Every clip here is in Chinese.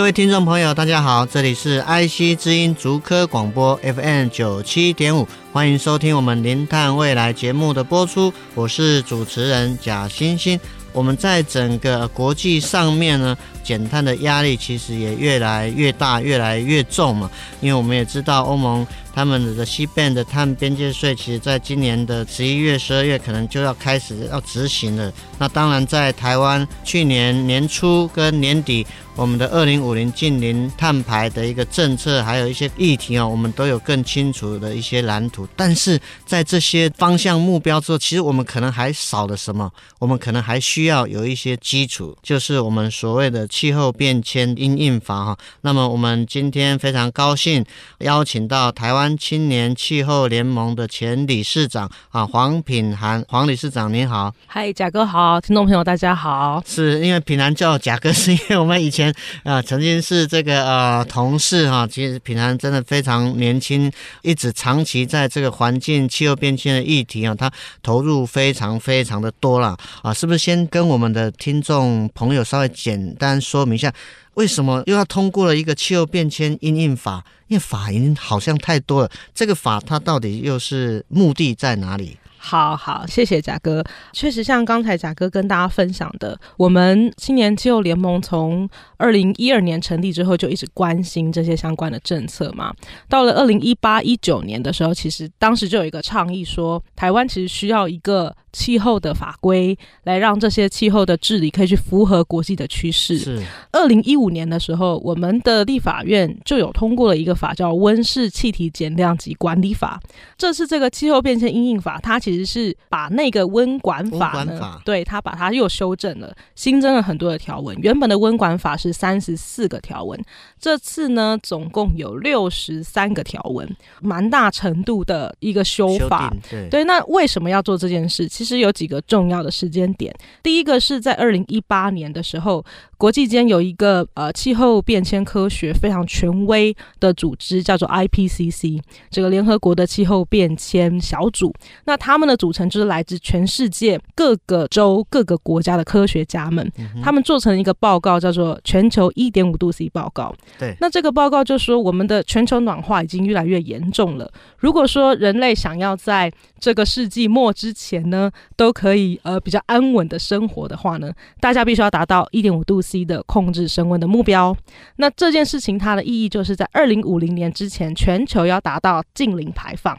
各位听众朋友，大家好，这里是 IC 之音竹科广播 FM 九七点五，欢迎收听我们零碳未来节目的播出，我是主持人贾欣欣。我们在整个国际上面呢，减碳的压力其实也越来越大，越来越重嘛，因为我们也知道欧盟。他们的西边的碳边界税，其实在今年的十一月、十二月可能就要开始要执行了。那当然，在台湾去年年初跟年底，我们的二零五零净零碳排的一个政策，还有一些议题哦，我们都有更清楚的一些蓝图。但是在这些方向目标之后，其实我们可能还少了什么？我们可能还需要有一些基础，就是我们所谓的气候变迁因应法哈。那么我们今天非常高兴邀请到台湾。青年气候联盟的前理事长啊，黄品涵，黄理事长您好。嗨，贾哥好，听众朋友大家好。是因为品涵叫贾哥，是因为我们以前啊、呃、曾经是这个呃同事哈。其实品涵真的非常年轻，一直长期在这个环境气候变迁的议题啊，他投入非常非常的多了啊。是不是先跟我们的听众朋友稍微简单说明一下？为什么又要通过了一个气候变迁因应法？因为法已经好像太多了，这个法它到底又是目的在哪里？好好，谢谢贾哥。确实，像刚才贾哥跟大家分享的，我们青年气候联盟从二零一二年成立之后，就一直关心这些相关的政策嘛。到了二零一八一九年的时候，其实当时就有一个倡议说，台湾其实需要一个。气候的法规来让这些气候的治理可以去符合国际的趋势。是，二零一五年的时候，我们的立法院就有通过了一个法，叫《温室气体减量及管理法》。这是这个气候变迁因应法，它其实是把那个温管法呢，法对，他把它又修正了，新增了很多的条文。原本的温管法是三十四个条文，这次呢，总共有六十三个条文，蛮大程度的一个修法。修对，对，那为什么要做这件事？其实有几个重要的时间点，第一个是在二零一八年的时候，国际间有一个呃气候变迁科学非常权威的组织，叫做 IPCC，这个联合国的气候变迁小组。那他们的组成就是来自全世界各个州、各个国家的科学家们，他们做成一个报告，叫做《全球一点五度 C 报告》。对，那这个报告就说，我们的全球暖化已经越来越严重了。如果说人类想要在这个世纪末之前呢，都可以呃比较安稳的生活的话呢，大家必须要达到一点五度 C 的控制升温的目标。那这件事情它的意义就是在二零五零年之前，全球要达到净零排放。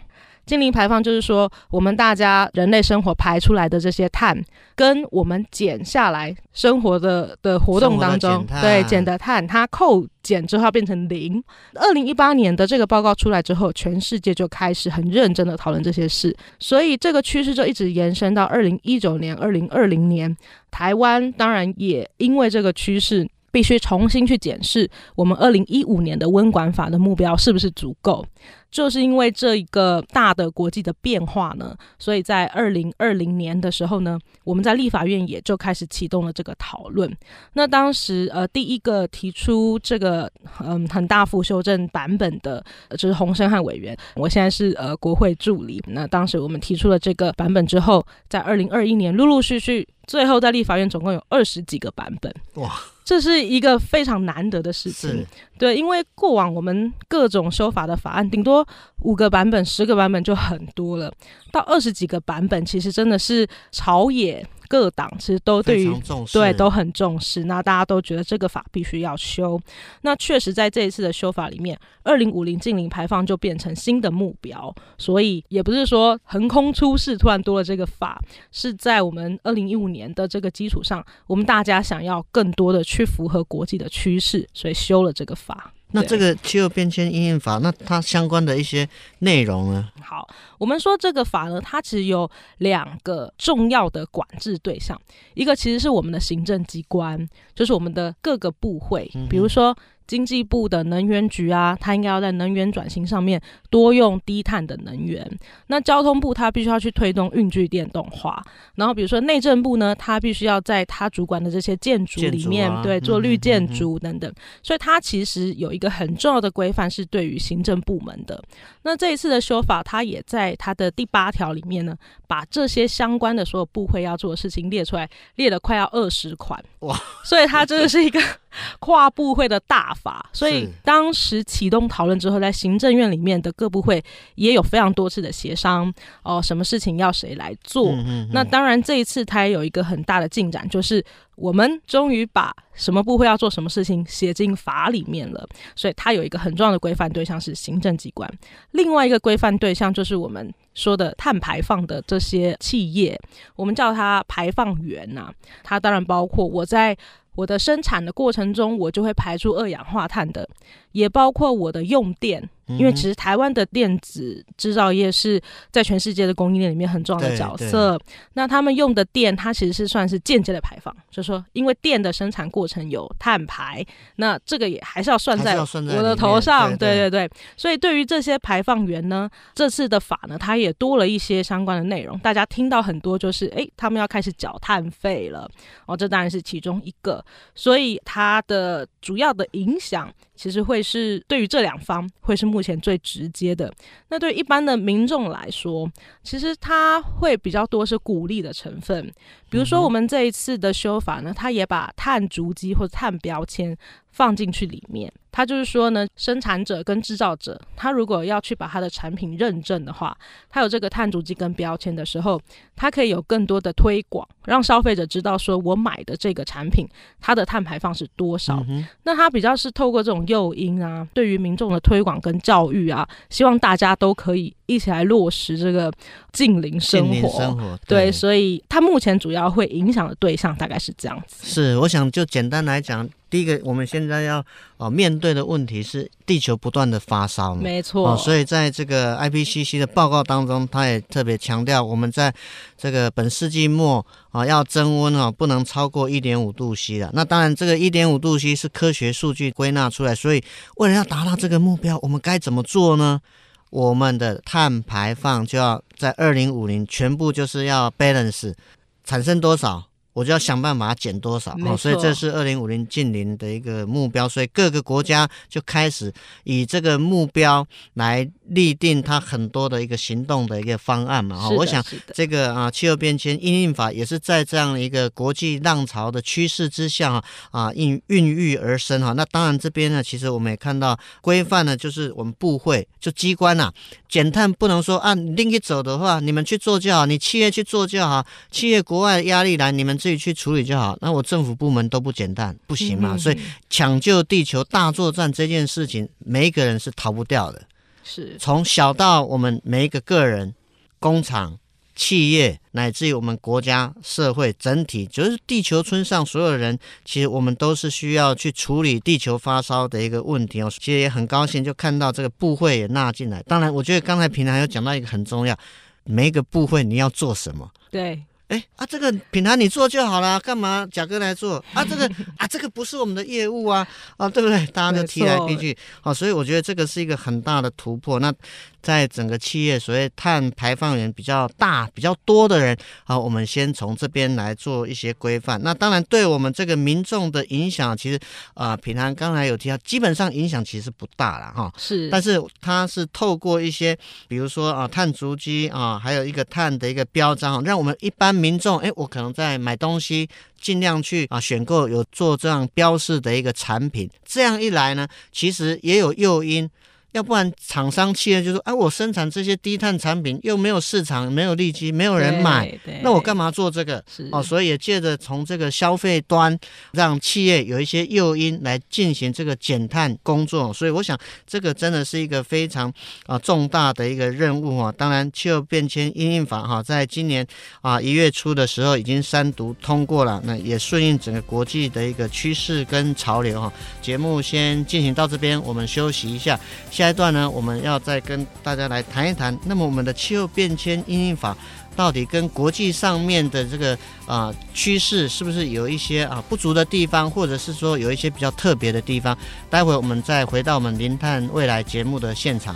净零排放就是说，我们大家人类生活排出来的这些碳，跟我们减下来生活的的活动当中，对减的碳，它扣减之后要变成零。二零一八年的这个报告出来之后，全世界就开始很认真的讨论这些事，所以这个趋势就一直延伸到二零一九年、二零二零年。台湾当然也因为这个趋势。必须重新去检视我们二零一五年的温管法的目标是不是足够。就是因为这一个大的国际的变化呢，所以在二零二零年的时候呢，我们在立法院也就开始启动了这个讨论。那当时呃，第一个提出这个嗯很大幅修正版本的，就是洪生汉委员。我现在是呃国会助理。那当时我们提出了这个版本之后，在二零二一年陆陆续续，最后在立法院总共有二十几个版本。哇！这是一个非常难得的事情，对，因为过往我们各种修法的法案，顶多五个版本、十个版本就很多了，到二十几个版本，其实真的是朝野。各党其实都对于对都很重视，那大家都觉得这个法必须要修。那确实在这一次的修法里面，二零五零净零排放就变成新的目标，所以也不是说横空出世突然多了这个法，是在我们二零一五年的这个基础上，我们大家想要更多的去符合国际的趋势，所以修了这个法。那这个气候变迁应用法，那它相关的一些内容呢？好，我们说这个法呢，它其实有两个重要的管制对象，一个其实是我们的行政机关，就是我们的各个部会，比如说。经济部的能源局啊，它应该要在能源转型上面多用低碳的能源。那交通部它必须要去推动运具电动化。然后比如说内政部呢，它必须要在它主管的这些建筑里面，啊、对，做绿建筑等等。嗯嗯嗯、所以它其实有一个很重要的规范是对于行政部门的。那这一次的修法，它也在它的第八条里面呢，把这些相关的所有部会要做的事情列出来，列了快要二十款。哇！所以它真的是一个。跨部会的大法，所以当时启动讨论之后，在行政院里面的各部会也有非常多次的协商哦，什么事情要谁来做。嗯嗯嗯。那当然这一次它也有一个很大的进展，就是我们终于把什么部会要做什么事情写进法里面了。所以它有一个很重要的规范对象是行政机关，另外一个规范对象就是我们说的碳排放的这些企业，我们叫它排放源呐、啊。它当然包括我在。我的生产的过程中，我就会排出二氧化碳的，也包括我的用电。因为其实台湾的电子制造业是在全世界的供应链里面很重要的角色。那他们用的电，它其实是算是间接的排放，就是说，因为电的生产过程有碳排，那这个也还是要算在我的头上。对对对。所以对于这些排放源呢，这次的法呢，它也多了一些相关的内容。大家听到很多就是，哎，他们要开始缴碳费了。哦，这当然是其中一个。所以它的主要的影响。其实会是对于这两方会是目前最直接的。那对一般的民众来说，其实它会比较多是鼓励的成分。比如说我们这一次的修法呢，它也把碳足迹或者碳标签放进去里面。它就是说呢，生产者跟制造者，他如果要去把他的产品认证的话，他有这个碳足迹跟标签的时候，他可以有更多的推广，让消费者知道说我买的这个产品它的碳排放是多少。嗯、那他比较是透过这种。诱因啊，对于民众的推广跟教育啊，希望大家都可以一起来落实这个近邻生活。生活对，对，所以它目前主要会影响的对象大概是这样子。是，我想就简单来讲。第一个，我们现在要哦面对的问题是地球不断的发烧嘛，没错。哦，所以在这个 IPCC 的报告当中，他也特别强调，我们在这个本世纪末啊要增温啊，不能超过一点五度 C 了。那当然，这个一点五度 C 是科学数据归纳出来，所以为了要达到这个目标，我们该怎么做呢？我们的碳排放就要在二零五零全部就是要 balance，产生多少？我就要想办法减多少，哦，所以这是二零五零近零的一个目标，所以各个国家就开始以这个目标来立定它很多的一个行动的一个方案嘛。我想这个啊气候变迁因应法也是在这样一个国际浪潮的趋势之下啊应孕育而生哈。那当然这边呢，其实我们也看到规范呢，就是我们部会就机关呐，减碳不能说按另一走的话，你们去做就好，你企业去做就好，企业国外的压力来你们。自己去处理就好。那我政府部门都不简单，不行嘛？所以抢救地球大作战这件事情，每一个人是逃不掉的。是，从小到我们每一个个人、工厂、企业，乃至于我们国家社会整体，就是地球村上所有的人，其实我们都是需要去处理地球发烧的一个问题哦。其实也很高兴就看到这个部会也纳进来。当然，我觉得刚才平台有讲到一个很重要，每一个部会你要做什么？对。哎啊，这个品涵你做就好了，干嘛贾哥来做啊？这个 啊，这个不是我们的业务啊，啊，对不对？大家就提来提去，好，所以我觉得这个是一个很大的突破。那。在整个企业，所谓碳排放源比较大、比较多的人，好，我们先从这边来做一些规范。那当然，对我们这个民众的影响，其实啊，品涵刚才有提到，基本上影响其实不大了哈。是，但是它是透过一些，比如说啊，碳足迹啊，还有一个碳的一个标章，让我们一般民众，哎，我可能在买东西，尽量去啊选购有做这样标示的一个产品。这样一来呢，其实也有诱因。要不然厂商企业就说，哎，我生产这些低碳产品又没有市场，没有利基，没有人买，那我干嘛做这个？哦，所以也借着从这个消费端，让企业有一些诱因来进行这个减碳工作。所以我想，这个真的是一个非常啊重大的一个任务啊。当然，气候变迁因应法哈，在今年啊一月初的时候已经三读通过了，那也顺应整个国际的一个趋势跟潮流哈。节目先进行到这边，我们休息一下。下一段呢，我们要再跟大家来谈一谈。那么，我们的气候变迁因应法到底跟国际上面的这个啊趋势是不是有一些啊不足的地方，或者是说有一些比较特别的地方？待会我们再回到我们零碳未来节目的现场。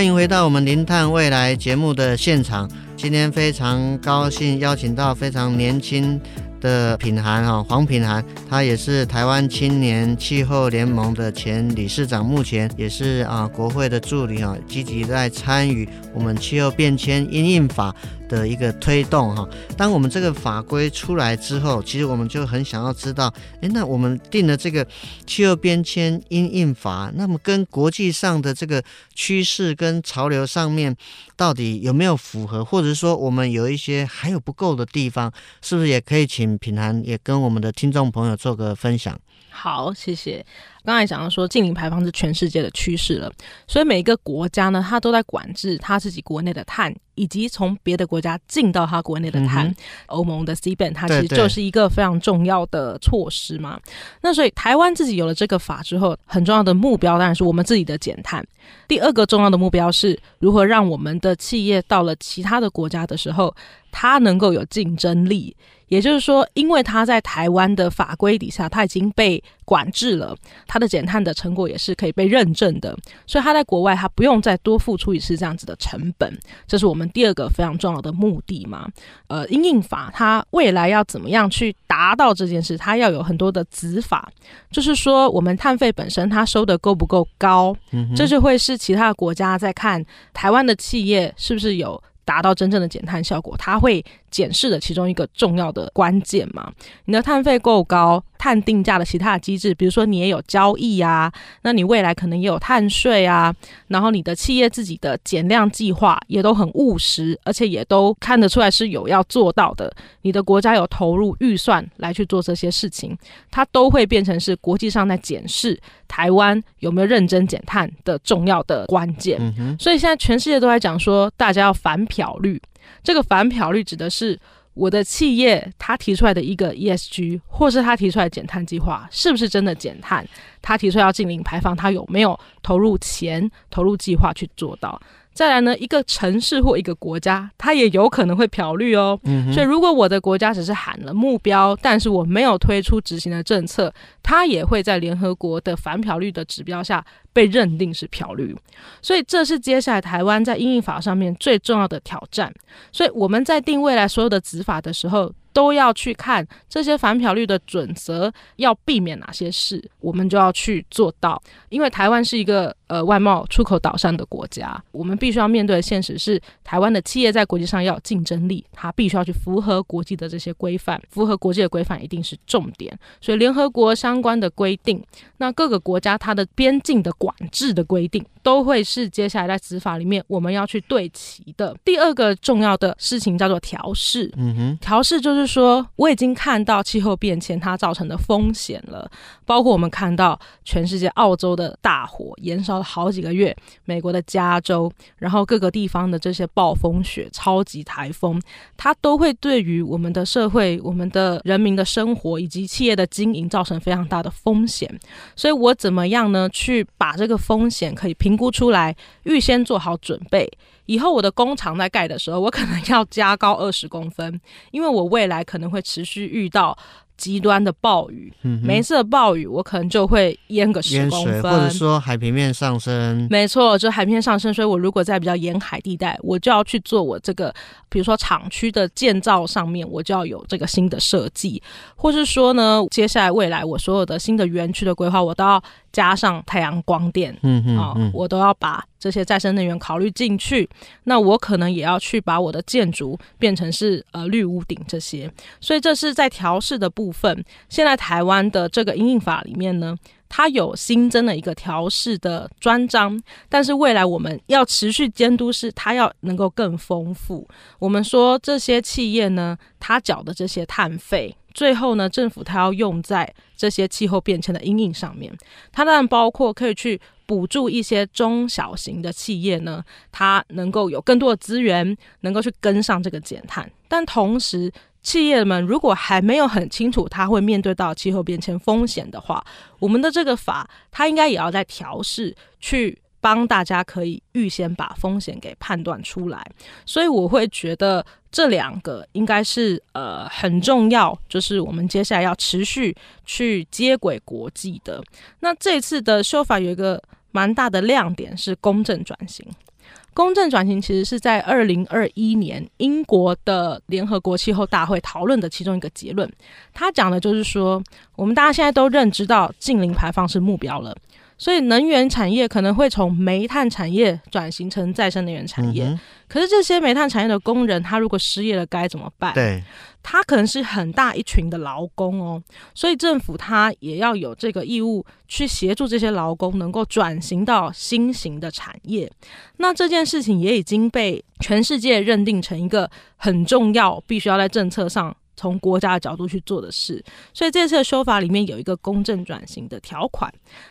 欢迎回到我们《零碳未来》节目的现场。今天非常高兴邀请到非常年轻的品涵哈黄品涵，他也是台湾青年气候联盟的前理事长，目前也是啊国会的助理啊，积极在参与我们气候变迁因应法的一个推动哈，当我们这个法规出来之后，其实我们就很想要知道，诶，那我们定的这个气候变迁因应法，那么跟国际上的这个趋势跟潮流上面，到底有没有符合，或者说我们有一些还有不够的地方，是不是也可以请品涵也跟我们的听众朋友做个分享？好，谢谢。刚才讲到说，净零排放是全世界的趋势了，所以每一个国家呢，它都在管制它自己国内的碳，以及从别的国家进到它国内的碳。嗯、欧盟的 C ban 它其实就是一个非常重要的措施嘛。对对，那所以台湾自己有了这个法之后，很重要的目标当然是我们自己的减碳。第二个重要的目标是如何让我们的企业到了其他的国家的时候，它能够有竞争力。也就是说，因为它在台湾的法规底下，它已经被管制了，它的减碳的成果也是可以被认证的，所以它在国外它不用再多付出一次这样子的成本，这是我们第二个非常重要的目的嘛。呃，因应法它未来要怎么样去达到这件事？它要有很多的子法，就是说我们碳费本身它收的够不够高，这就会是其他的国家在看台湾的企业是不是有达到真正的减碳效果，它会检视的其中一个重要的关键嘛。你的碳费够高，碳定价的其他的机制，比如说你也有交易啊，那你未来可能也有碳税啊，然后你的企业自己的减量计划也都很务实，而且也都看得出来是有要做到的。你的国家有投入预算来去做这些事情，它都会变成是国际上在检视台湾有没有认真减碳的重要的关键。嗯。所以现在全世界都在讲说，大家要反漂绿。这个反漂率指的是我的企业，他提出来的一个 ESG，或是他提出来减碳计划，是不是真的减碳？他提出要净零排放，他有没有投入钱、投入计划去做到？再来呢，一个城市或一个国家，它也有可能会漂绿哦。嗯。所以，如果我的国家只是喊了目标，但是我没有推出执行的政策，它也会在联合国的反漂绿的指标下被认定是漂绿。所以，这是接下来台湾在因应法上面最重要的挑战。所以，我们在定未来所有的执法的时候，都要去看这些反漂率的准则，要避免哪些事，我们就要去做到。因为台湾是一个呃外贸出口导向的国家，我们必须要面对的现实是，台湾的企业在国际上要有竞争力，它必须要去符合国际的这些规范，符合国际的规范一定是重点。所以联合国相关的规定，那各个国家它的边境的管制的规定，都会是接下来在执法里面我们要去对齐的。第二个重要的事情叫做调试，嗯哼，调试就是。说，我已经看到气候变迁它造成的风险了，包括我们看到全世界澳洲的大火燃烧好几个月，美国的加州，然后各个地方的这些暴风雪、超级台风，它都会对于我们的社会、我们的人民的生活以及企业的经营造成非常大的风险。所以我怎么样呢？去把这个风险可以评估出来，预先做好准备。以后我的工厂在盖的时候，我可能要加高二十公分，因为我未来可能会持续遇到极端的暴雨，嗯哼，每一次的暴雨我可能就会淹个十公分，水，或者说海平面上升。没错，就海平面上升，所以我如果在比较沿海地带，我就要去做我这个，比如说厂区的建造上面，我就要有这个新的设计，或是说呢，接下来未来我所有的新的园区的规划，我都要加上太阳光电，嗯嗯，啊、哦，我都要把这些再生能源考虑进去。那我可能也要去把我的建筑变成是呃绿屋顶这些，所以这是在调试的部部分。现在台湾的这个阴影法里面呢，它有新增了一个调试的专章，但是未来我们要持续监督，是它要能够更丰富。我们说这些企业呢，它缴的这些碳费，最后呢，政府它要用在这些气候变迁的阴影上面。它当然包括可以去补助一些中小型的企业呢，它能够有更多的资源，能够去跟上这个减碳，但同时。企业们如果还没有很清楚它会面对到气候变迁风险的话，我们的这个法它应该也要在调试，去帮大家可以预先把风险给判断出来。所以我会觉得这两个应该是呃很重要，就是我们接下来要持续去接轨国际的。那这次的修法有一个蛮大的亮点是公正转型。公正转型其实是在二零二一年英国的联合国气候大会讨论的其中一个结论。他讲的就是说，我们大家现在都认知到近零排放是目标了，所以能源产业可能会从煤炭产业转型成再生能源产业。嗯、可是这些煤炭产业的工人，他如果失业了该怎么办？对。他可能是很大一群的劳工哦，所以政府他也要有这个义务去协助这些劳工能够转型到新型的产业。那这件事情也已经被全世界认定成一个很重要，必须要在政策上。从国家的角度去做的事，所以这次的修法里面有一个公正转型的条款，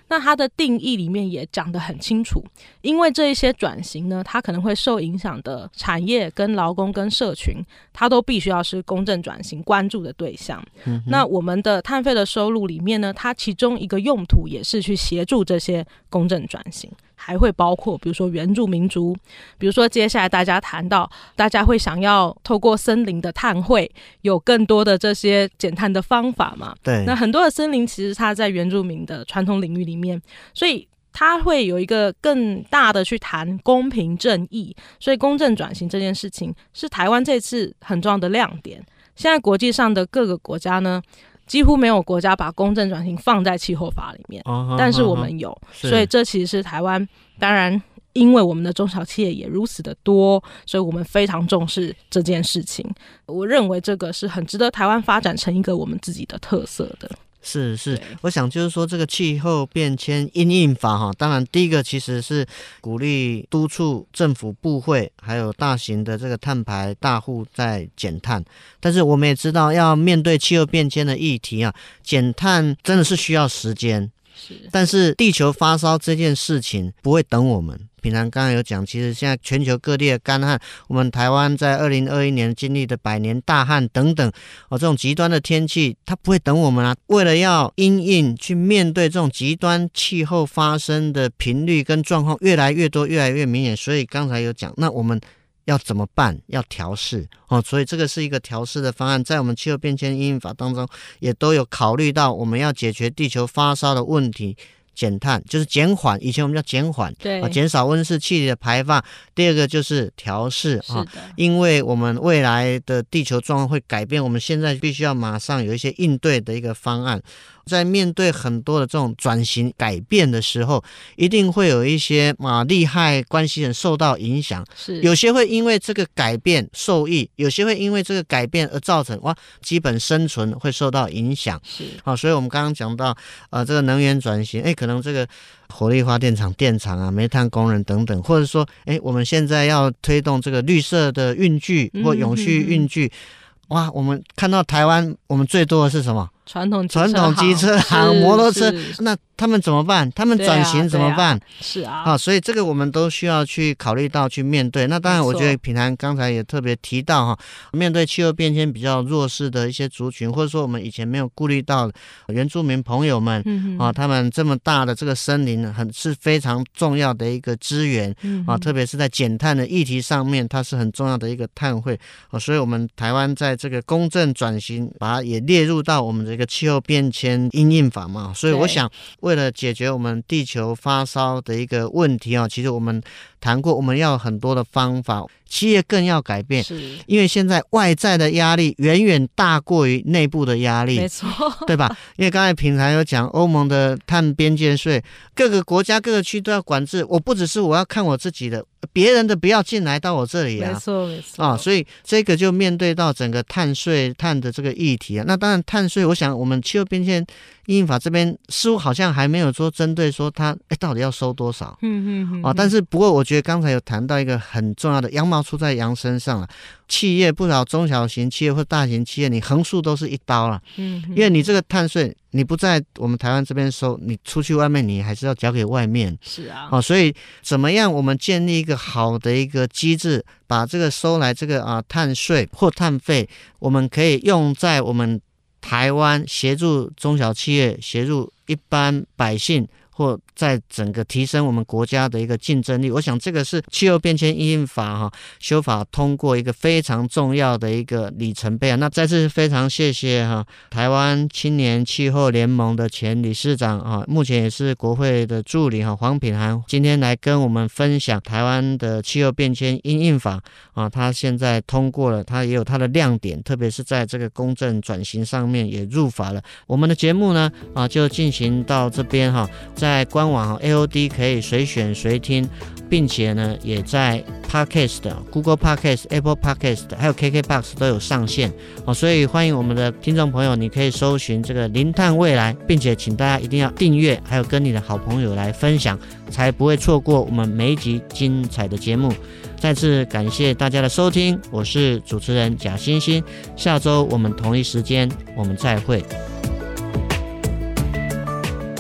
那它的定义里面也讲得很清楚，因为这一些转型呢，它可能会受影响的产业、跟劳工、跟社群，它都必须要是公正转型关注的对象。嗯、那我们的碳费的收入里面呢，它其中一个用途也是去协助这些公正转型。还会包括，比如说原住民族，比如说接下来大家谈到，大家会想要透过森林的碳汇，有更多的这些减碳的方法嘛？对。那很多的森林其实它在原住民的传统领域里面，所以它会有一个更大的去谈公平正义，所以公正转型这件事情是台湾这次很重要的亮点。现在国际上的各个国家呢，几乎没有国家把公正转型放在气候法里面，uh 但是我们有，uh 所以这其实是台湾。当然，因为我们的中小企业也如此的多，所以我们非常重视这件事情。我认为这个是很值得台湾发展成一个我们自己的特色的。是是，我想就是说，这个气候变迁因应法哈，当然第一个其实是鼓励督促政府部会还有大型的这个碳排大户在减碳，但是我们也知道，要面对气候变迁的议题啊，减碳真的是需要时间。是，但是地球发烧这件事情不会等我们。平常刚刚有讲，其实现在全球各地的干旱，我们台湾在二零二一年经历的百年大旱等等，哦，这种极端的天气，它不会等我们啊。为了要因应去面对这种极端气候发生的频率跟状况越来越多、越来越明显，所以刚才有讲，那我们。要怎么办？要调试哦，所以这个是一个调试的方案，在我们气候变迁应应法当中也都有考虑到，我们要解决地球发烧的问题。减碳就是减缓，以前我们叫减缓，对，啊，减少温室气体的排放。第二个就是调试啊，因为我们未来的地球状况会改变，我们现在必须要马上有一些应对的一个方案。在面对很多的这种转型改变的时候，一定会有一些啊利害关系人受到影响，是有些会因为这个改变受益，有些会因为这个改变而造成哇基本生存会受到影响。是好，所以我们刚刚讲到呃这个能源转型，哎，可能这个火力发电厂电厂啊，煤炭工人等等，或者说哎我们现在要推动这个绿色的运具或永续运具，哇，我们看到台湾我们最多的是什么？传统传统机车行、摩托车，那他们怎么办？他们转型怎么办？啊啊、是啊，好，所以这个我们都需要去考虑到去面对。那当然，我觉得品涵刚才也特别提到哈，面对气候变迁比较弱势的一些族群，或者说我们以前没有顾虑到原住民朋友们啊，他们这么大的这个森林很是非常重要的一个资源啊，特别是在减碳的议题上面，它是很重要的一个碳汇啊。所以我们台湾在这个公正转型，把它也列入到我们这个。个气候变迁应应法嘛，所以我想为了解决我们地球发烧的一个问题啊，其实我们谈过，我们要很多的方法。企业更要改变，是因为现在外在的压力远远大过于内部的压力，没错，对吧？因为刚才平常有讲欧盟的碳边界税，各个国家各个区都要管制。我不只是我要看我自己的，别人的不要进来到我这里啊，没错没错啊，所以这个就面对到整个碳税碳的这个议题啊。那当然碳税，我想我们气候变迁因应法这边似乎好像还没有说针对说它哎到底要收多少，嗯嗯嗯啊。但是不过我觉得刚才有谈到一个很重要的羊毛。出在羊身上了，企业不少中小型企业或大型企业，你横竖都是一刀了。嗯，因为你这个碳税，你不在我们台湾这边收，你出去外面你还是要交给外面。是啊，哦，所以怎么样，我们建立一个好的一个机制，把这个收来这个啊碳税或碳费，我们可以用在我们台湾协助中小企业，协助一般百姓。或在整个提升我们国家的一个竞争力，我想这个是气候变迁因应法哈修法通过一个非常重要的一个里程碑啊。那再次非常谢谢哈台湾青年气候联盟的前理事长啊，目前也是国会的助理哈黄品涵，今天来跟我们分享台湾的气候变迁应应法啊，他现在通过了，他也有他的亮点，特别是在这个公正转型上面也入法了。我们的节目呢啊就进行到这边哈，在。在网 AOD 可以随选随听，并且呢，也在 Podcast、Google Podcast、Apple Podcast 还有 KKBox 都有上线哦，所以欢迎我们的听众朋友，你可以搜寻这个“零碳未来”，并且请大家一定要订阅，还有跟你的好朋友来分享，才不会错过我们每一集精彩的节目。再次感谢大家的收听，我是主持人贾欣欣，下周我们同一时间我们再会。